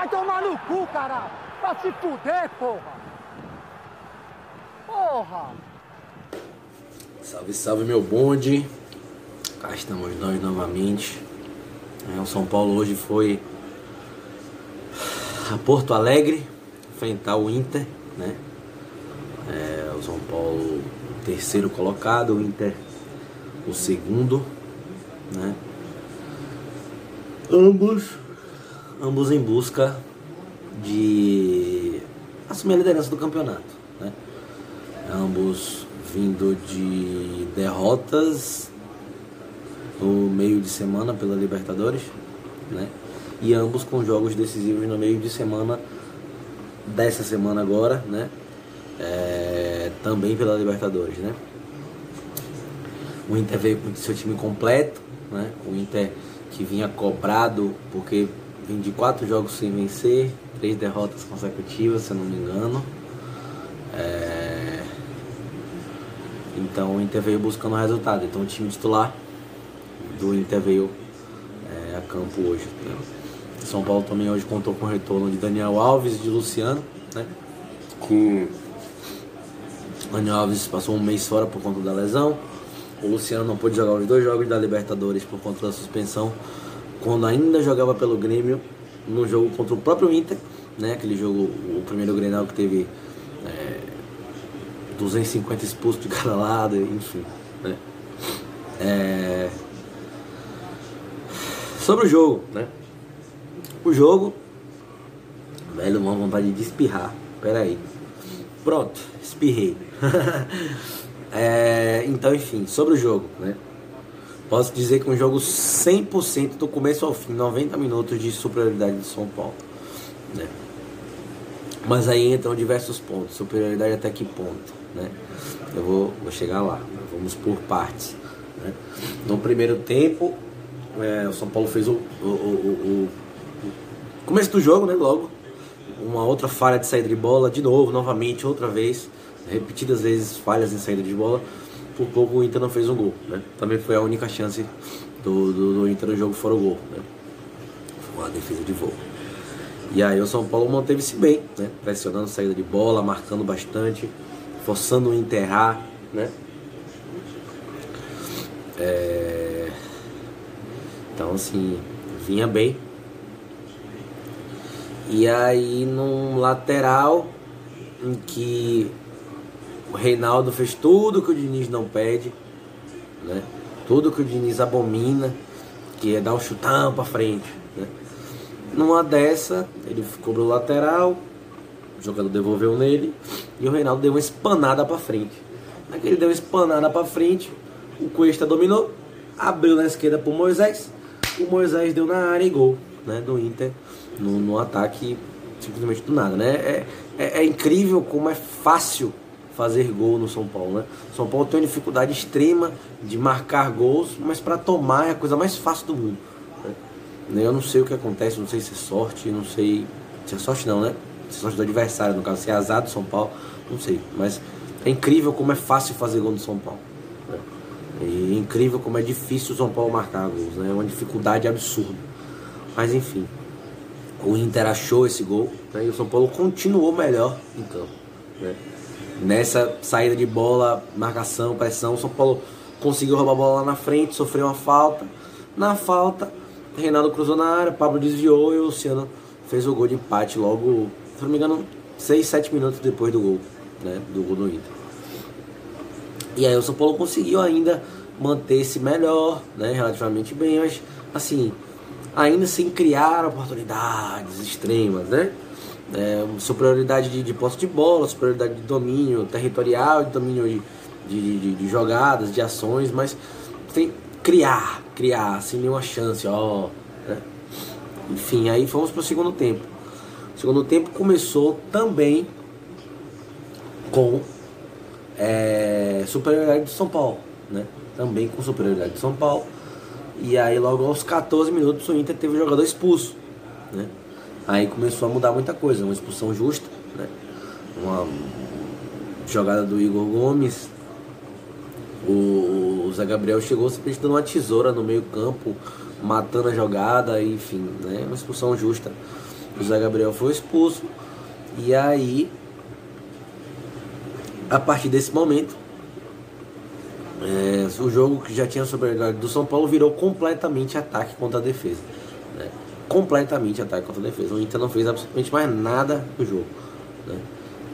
vai tomar no cu, caralho. Pra se fuder, porra. Porra. Salve, salve meu bonde. Cá estamos nós novamente. É, o São Paulo hoje foi a Porto Alegre enfrentar o Inter, né? É, o São Paulo terceiro colocado, o Inter o segundo, né? Ambos, ambos em busca de assumir a liderança do campeonato, né? Ambos vindo de derrotas no meio de semana pela Libertadores, né? E ambos com jogos decisivos no meio de semana dessa semana agora, né? É, também pela Libertadores, né? O Inter veio com seu time completo, né? O Inter que vinha cobrado porque vinha de quatro jogos sem vencer, três derrotas consecutivas, se eu não me engano. É... Então o Inter veio buscando resultado. Então o time titular do Inter veio é, a campo hoje. Né? São Paulo também hoje contou com o retorno de Daniel Alves e de Luciano, né? Que Daniel Alves passou um mês fora por conta da lesão. O Luciano não pôde jogar os dois jogos da Libertadores por conta da suspensão, quando ainda jogava pelo Grêmio, no jogo contra o próprio Inter, né? Aquele jogo, o primeiro Grenal que teve é, 250 expulsos de cada lado, enfim. Né? É... Sobre o jogo, né? O jogo, velho, uma vontade de espirrar. Pera aí. Pronto, espirrei. é, então, enfim, sobre o jogo, né? Posso dizer que um jogo 100% do começo ao fim, 90 minutos de superioridade do São Paulo, né? Mas aí entram diversos pontos, superioridade até que ponto, né? Eu vou, vou chegar lá, vamos por partes. Né? No primeiro tempo, é, o São Paulo fez o, o, o, o, começo do jogo, né? Logo, uma outra falha de saída de bola, de novo, novamente, outra vez, repetidas vezes falhas em saída de bola. Por pouco o Inter não fez um gol, né? Também foi a única chance do, do, do Inter no jogo fora o gol, né? Foi uma defesa de voo. E aí o São Paulo manteve-se bem, né? Pressionando saída de bola, marcando bastante, forçando o enterrar, né? É... Então assim, vinha bem, e aí num lateral em que o Reinaldo fez tudo que o Diniz não pede, né? Tudo que o Diniz abomina, que é dar um chutão para frente, né? Numa dessa, ele cobrou lateral, o jogador devolveu nele e o Reinaldo deu uma espanada para frente. Naquele deu uma espanada para frente, o Cuesta dominou, abriu na esquerda pro Moisés, o Moisés deu na área e gol, né, do Inter no, no ataque simplesmente do nada, né? É, é, é, incrível como é fácil fazer gol no São Paulo, né? São Paulo tem uma dificuldade extrema de marcar gols, mas para tomar é a coisa mais fácil do mundo. Né? Eu não sei o que acontece, não sei se é sorte, não sei se é sorte não, né? Se é sorte do adversário, no caso, se é azar do São Paulo, não sei. Mas é incrível como é fácil fazer gol no São Paulo. Né? E é incrível como é difícil o São Paulo marcar gols, né? É uma dificuldade absurda. Mas enfim, o Inter achou esse gol né, e o São Paulo continuou melhor em campo. Né. Nessa saída de bola, marcação, pressão, o São Paulo conseguiu roubar a bola lá na frente, sofreu uma falta. Na falta, Reinaldo cruzou na área, Pablo desviou e o Luciano fez o gol de empate logo, se não me engano, 6, 7 minutos depois do gol, né, do gol do Inter. E aí o São Paulo conseguiu ainda manter-se melhor, né, relativamente bem, mas assim, ainda sem criar oportunidades extremas, né? É, superioridade de, de posse de bola, superioridade de domínio territorial, de domínio de, de, de, de jogadas, de ações, mas sem criar, criar, sem nenhuma chance, ó. Né? Enfim, aí fomos para o segundo tempo. O segundo tempo começou também com é, superioridade de São Paulo, né? Também com superioridade de São Paulo e aí logo aos 14 minutos o Inter teve o jogador expulso. Né? Aí começou a mudar muita coisa, uma expulsão justa, né? uma jogada do Igor Gomes. O, Zé Gabriel chegou simplesmente dando uma tesoura no meio campo, matando a jogada, enfim, né? uma expulsão justa O Zé Gabriel foi expulso. E aí, a partir desse momento, é, o jogo que já tinha sobrecarregado do São Paulo virou completamente ataque contra a defesa. Né? Completamente ataque contra a defesa. O Inter não fez absolutamente mais nada no jogo. Né?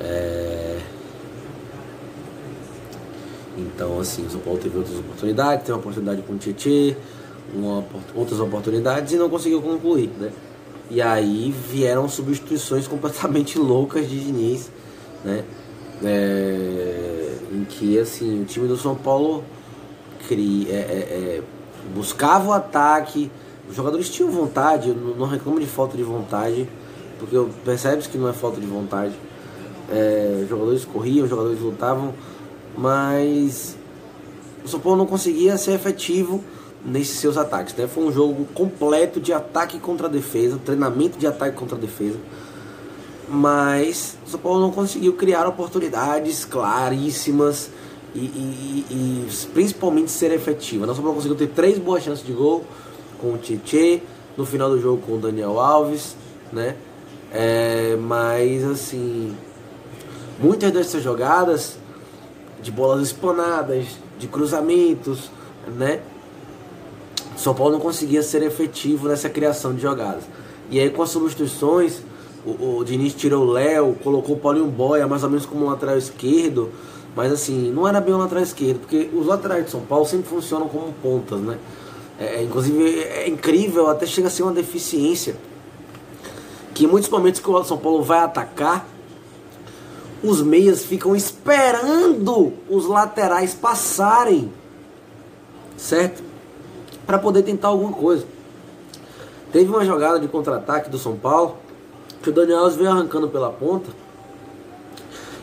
É... Então, assim, o São Paulo teve outras oportunidades, teve uma oportunidade com o uma, outras oportunidades e não conseguiu concluir, né? E aí vieram substituições completamente loucas de Diniz, né? É, em que assim o time do São Paulo é, é, é buscava o ataque, os jogadores tinham vontade, eu não, reclamo de falta de vontade, porque percebes que não é falta de vontade. É, os jogadores corriam, os jogadores lutavam, mas o São Paulo não conseguia ser efetivo nesses seus ataques. Né? Foi um jogo completo de ataque contra defesa, treinamento de ataque contra defesa. Mas o São Paulo não conseguiu criar oportunidades claríssimas e, e, e principalmente ser efetivo. Não São Paulo conseguiu ter três boas chances de gol com o Tietê, no final do jogo com o Daniel Alves, né? É, mas assim, muitas dessas jogadas de bolas espanadas, de cruzamentos, né? São Paulo não conseguia ser efetivo nessa criação de jogadas. E aí com as substituições, o, o Diniz tirou o Léo, colocou o Paulinho Boia mais ou menos como lateral esquerdo. Mas assim, não era bem um lateral esquerdo, porque os laterais de São Paulo sempre funcionam como pontas, né? É, é inclusive é incrível, até chega a ser uma deficiência. Que em muitos momentos que o São Paulo vai atacar, os meias ficam esperando os laterais passarem. Certo? para poder tentar alguma coisa. Teve uma jogada de contra-ataque do São Paulo que o Daniel Alves veio arrancando pela ponta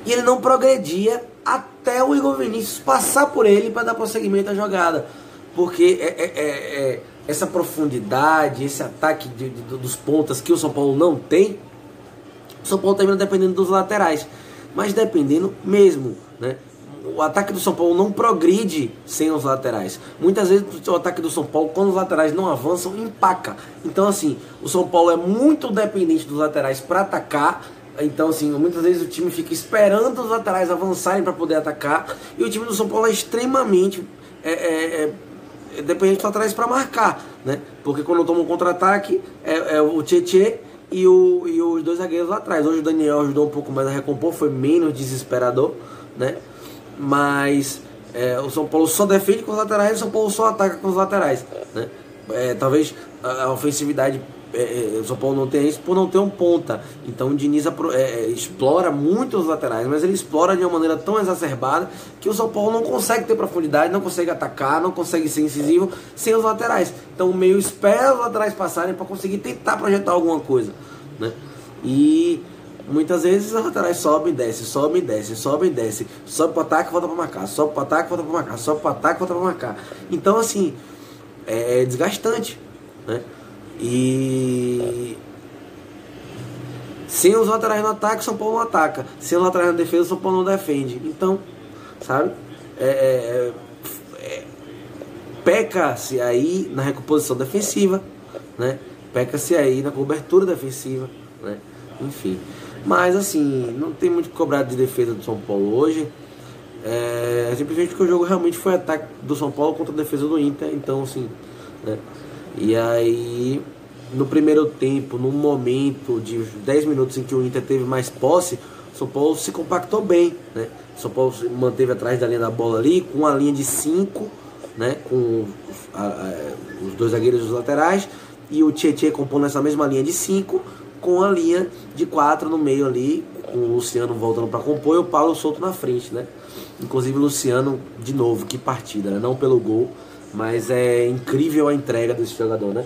e ele não progredia até o Igor Vinícius passar por ele para dar prosseguimento à jogada. Porque é, é, é, é, essa profundidade, esse ataque de, de, dos pontas que o São Paulo não tem, o São Paulo termina dependendo dos laterais. Mas dependendo mesmo, né? o ataque do São Paulo não progride sem os laterais. Muitas vezes o ataque do São Paulo, quando os laterais não avançam, empaca. Então, assim, o São Paulo é muito dependente dos laterais para atacar. Então, assim, muitas vezes o time fica esperando os laterais avançarem para poder atacar. E o time do São Paulo é extremamente é, é, é dependente dos laterais para marcar, né? Porque quando toma um contra-ataque, é, é o Tietchan e, o, e os dois zagueiros lá atrás. Hoje o Daniel ajudou um pouco mais a recompor, foi menos desesperador, né? mas é, o São Paulo só defende com os laterais o São Paulo só ataca com os laterais. Né? É, talvez a, ofensividade é, é, São Paulo não tenha isso por não ter um ponta. Então o Diniz é, é, explora muito os laterais, mas ele explora de uma maneira tão exacerbada que o São Paulo não consegue ter profundidade, não consegue atacar, não consegue ser incisivo sem os laterais. Então o meio espera os laterais passarem para conseguir tentar projetar alguma coisa. Né? E Muitas vezes os laterais sobem e descem, sobem e descem, sobem e descem, sobe para ataque, volta para marcar, sobe para ataque, volta para marcar, sobe para ataque, volta para marcar. Então assim, é desgastante, né? E sem os laterais no ataque, São Paulo não ataca. Sem os laterais na defesa, São Paulo não defende. Então, sabe? É, é, é, Peca-se aí na recomposição defensiva, né? Peca-se aí na cobertura defensiva, né? Enfim. Mas assim, não tem muito cobrado de defesa do São Paulo hoje. É, simplesmente porque o jogo realmente foi ataque do São Paulo contra a defesa do Inter. Então assim. Né? E aí no primeiro tempo, no momento de 10 minutos em que o Inter teve mais posse, o São Paulo se compactou bem. Né? O São Paulo se manteve atrás da linha da bola ali, com a linha de 5, né? com a, a, os dois zagueiros dos laterais, e o Tietchan compondo essa mesma linha de 5 com a linha de quatro no meio ali, com o Luciano voltando para compor e o Paulo solto na frente, né? Inclusive o Luciano, de novo, que partida, né? Não pelo gol, mas é incrível a entrega desse jogador, né?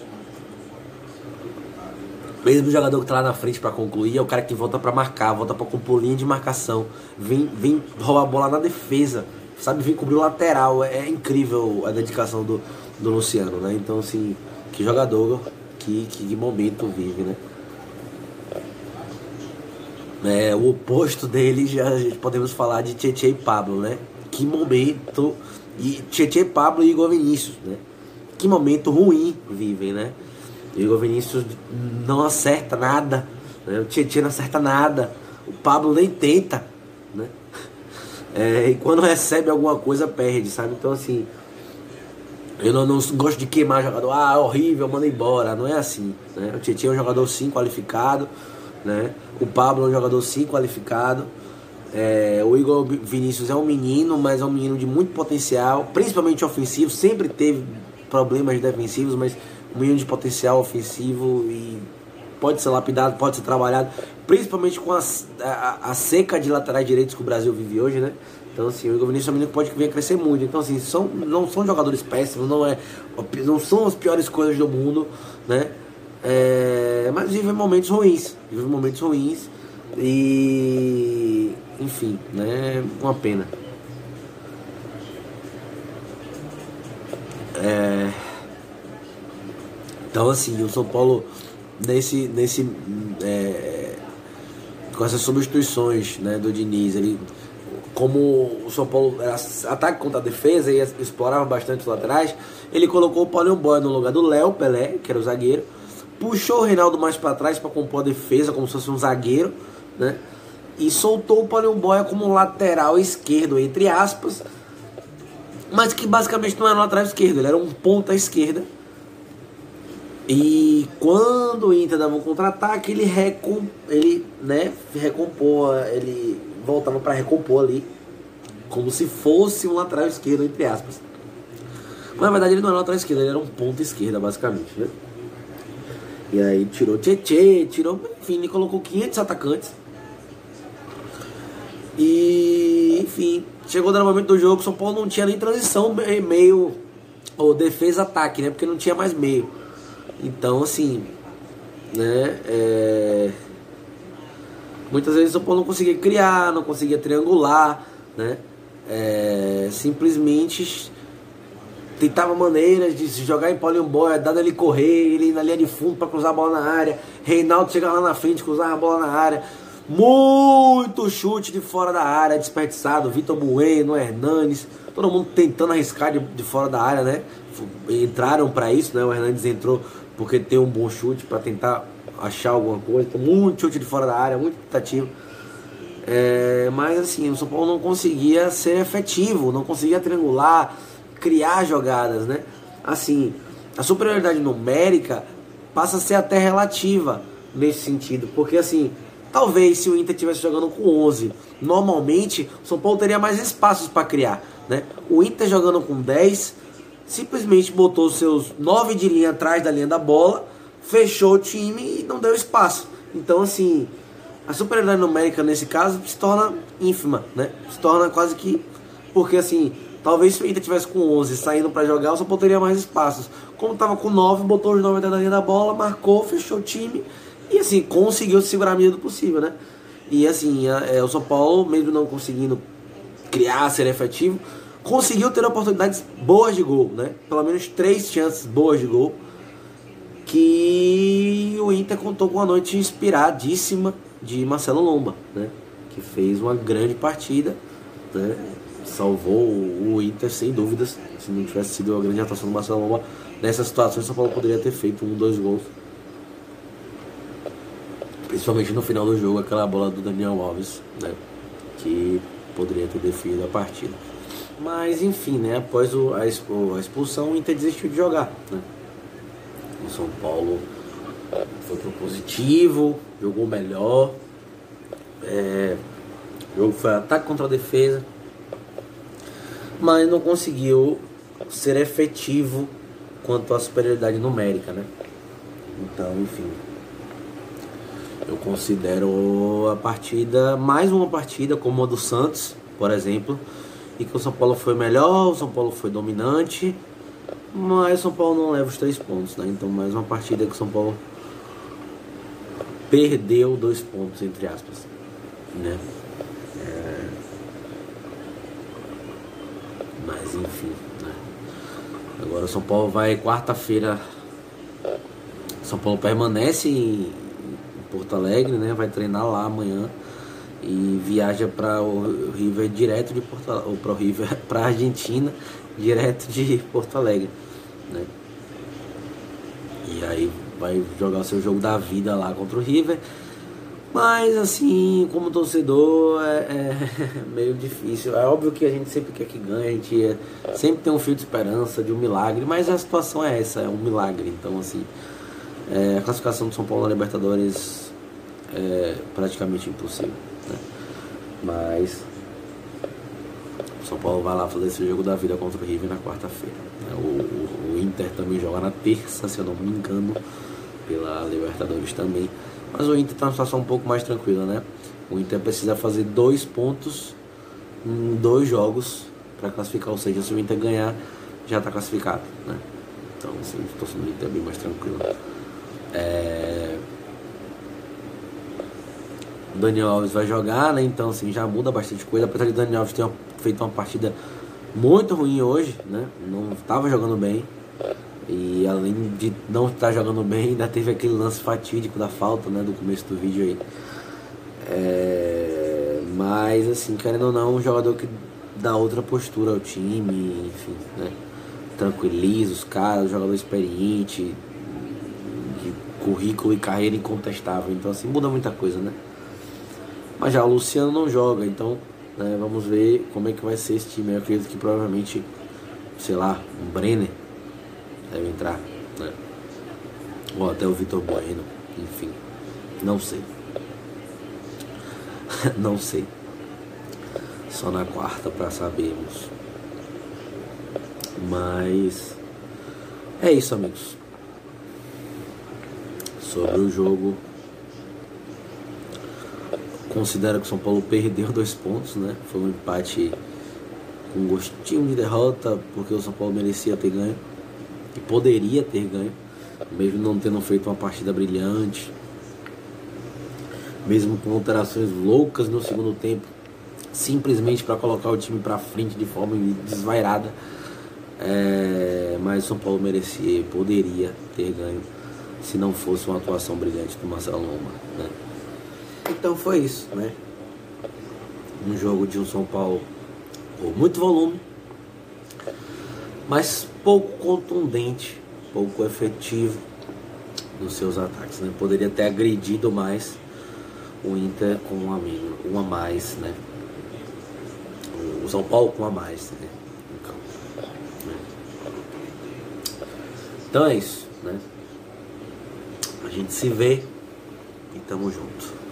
Mesmo o jogador que tá lá na frente para concluir, é o cara que volta para marcar, volta para compor linha de marcação, vem, vem roubar a bola na defesa, sabe? Vem cobrir o lateral. É, incrível a dedicação do, do Luciano, né? Então, assim, que jogador, que, que momento vive, né? É, o oposto dele já podemos falar de Tietchan e Pablo, né? Que momento e Tietchan, Pablo e Igor Vinícius, né? Que momento ruim vivem, né? Igor Vinícius não acerta nada, Né? O Tietchan não acerta nada. O Pablo nem tenta. Né? É, e quando recebe alguma coisa, perde, sabe? Então, assim, eu não, não gosto de queimar jogador. Ah, horrível, manda embora. Não é assim. Né? O Tietchan é um jogador sim qualificado. Né? O Pablo é um jogador sim qualificado. É, o Igor Vinícius é um menino, mas é um menino de muito potencial, principalmente ofensivo. Sempre teve problemas defensivos, mas um menino de potencial ofensivo e pode ser lapidado, pode ser trabalhado, principalmente com a, a, a seca de laterais direitos que o Brasil vive hoje, né? Então, assim, o Igor Vinícius é um menino que pode vir a crescer muito. Então, assim, são, não são jogadores péssimos, não, é, não são as piores coisas do mundo, né? É, mas vivem momentos ruins, vivem momentos ruins e enfim, né? Uma pena. É... Então assim, o São Paulo nesse, nesse é... com essas substituições né, do Diniz, ele como o São Paulo era ataque contra a defesa e explorava bastante os laterais, ele colocou o Paulinho Boy no lugar do Léo Pelé, que era o zagueiro, puxou o Reinaldo mais para trás para compor a defesa, como se fosse um zagueiro, né? E soltou o Paulinho Boia como lateral esquerdo, entre aspas, mas que basicamente não era um lateral esquerdo, ele era um ponta esquerda. E quando o Inter dava um contra-ataque, ele, recom, ele né, recompor, ele voltava para recompor ali, como se fosse um lateral esquerdo, entre aspas. Mas na verdade ele não era um lateral esquerdo, ele era um ponta esquerda, basicamente. Né? E aí tirou Tietê, tirou, enfim, ele colocou 500 atacantes e, enfim, chegou no momento do jogo, São Paulo não tinha nem transição meio ou defesa-ataque, né? Porque não tinha mais meio. Então, assim, né? É... Muitas vezes o São Paulo não conseguia criar, não conseguia triangular, né? É... Simplesmente tentava maneiras de se jogar em Paulinho Boia, dado ele correr, ele ir na linha de fundo para cruzar a bola na área, Reinaldo chegar lá na frente, cruzar a bola na área. Muito chute de fora da área, desperdiçado. Vitor Bueno, Hernanes, todo mundo tentando arriscar de, de fora da área, né? Entraram para isso, né? O Hernandes entrou porque tem um bom chute para tentar achar alguma coisa. Então, muito chute de fora da área, muito tentativa. É, mas assim, o São Paulo não conseguia ser efetivo, não conseguia triangular, criar jogadas, né? Assim, a superioridade numérica passa a ser até relativa nesse sentido, porque assim, Talvez se o Inter estivesse jogando com 11, normalmente o São Paulo teria mais espaços para criar. Né? O Inter jogando com 10, simplesmente botou seus 9 de linha atrás da linha da bola, fechou o time e não deu espaço. Então, assim, a superioridade numérica nesse caso se torna ínfima, né? Se torna quase que. Porque, assim, talvez se o Inter tivesse com 11 saindo para jogar, o São Paulo teria mais espaços. Como estava com 9, botou os 9 atrás da linha da bola, marcou, fechou o time e assim, conseguiu se segurar a medida do possível, né? E assim, é, o São Paulo, mesmo não conseguindo criar, ser efetivo, conseguiu ter oportunidades boas de gol, né? Pelo menos três chances boas de gol. Que o Inter contou com uma noite inspiradíssima de Marcelo Lomba, né? Que fez uma grande partida, né? Salvou o Inter sem dúvidas. Se não tivesse sido a grande atuação do Marcelo Lomba, nessa situação o São Paulo poderia ter feito um, dois gols. Principalmente no final do jogo, aquela bola do Daniel Alves, né? Que poderia ter definido a partida. Mas enfim, né? Após o, a, expulsão, o Inter desistiu de jogar. Né? O São Paulo foi pro positivo, jogou melhor. É, o jogo foi ataque contra a defesa. Mas não conseguiu ser efetivo quanto à superioridade numérica, né? Então, enfim, eu considero a partida, mais uma partida como a do Santos, por exemplo, e que o São Paulo foi melhor, o São Paulo foi dominante, mas o São Paulo não leva os três pontos, né? Então mais uma partida que o São Paulo perdeu dois pontos, entre aspas, né? É... Mas enfim, né? Agora o São Paulo vai quarta-feira. São Paulo permanece em, Porto Alegre, né? Vai treinar lá amanhã e viaja para o River direto de Porto ou para o River para Argentina direto de Porto Alegre, né? E aí vai jogar o seu jogo da vida lá contra o River. Mas assim, como torcedor, é, é, meio difícil. É óbvio que a gente sempre quer que ganhe, a gente é, sempre tem um fio de esperança, de um milagre, mas a situação é essa, é um milagre. Então assim, é, a classificação do São Paulo na Libertadores é praticamente impossível. Né? Mas o São Paulo vai lá fazer esse jogo da vida contra o River na quarta-feira. Né? O, o, o Inter também joga na terça, se eu não me engano, pela Libertadores também. Mas o Inter está numa situação um pouco mais tranquila, né? O Inter precisa fazer dois pontos em dois jogos para classificar, ou seja, se o Inter ganhar, já está classificado, né? Então, assim, a situação do Inter é bem mais tranquila. É... Daniel Alves vai jogar, né? Então, assim, já muda bastante coisa. Apesar de Daniel Alves ter feito uma partida muito ruim hoje, né? Não estava jogando bem. E além de não estar jogando bem, ainda teve aquele lance fatídico da falta, né, do começo do vídeo aí. É, mas assim, querendo ou não, um jogador que dá outra postura ao time, enfim, né? Tranquiliza os caras, jogador experiente, currículo e carreira incontestável. Então assim, muda muita coisa, né? Mas já o Luciano não joga, então né, vamos ver como é que vai ser esse time. Eu acredito que provavelmente, sei lá, um Brenner deve entrar, né? Ou até o Vitor Bueno, enfim, não sei. não sei. Só na quarta para sabermos. Mas é isso, amigos. Sobre o jogo, considero que o São Paulo perdeu dois pontos, né? Foi um empate com gostinho de derrota, porque o São Paulo merecia ter ganho que poderia ter ganho, mesmo não tendo feito uma partida brilhante, mesmo com alterações loucas no segundo tempo, simplesmente para colocar o time para frente de forma desvairada. É, mas o São Paulo merecia, poderia ter ganho se não fosse uma atuação brilhante do Marcelo Loma. Né? Então foi isso, né? Um jogo de um São Paulo com muito volume, mas pouco contundente, pouco efetivo nos seus ataques. Né? Poderia ter agredido mais o Inter com um a, menos, mais, né? O São Paulo com um a mais, né? né? Então é isso, né? A gente se vê e tamo junto.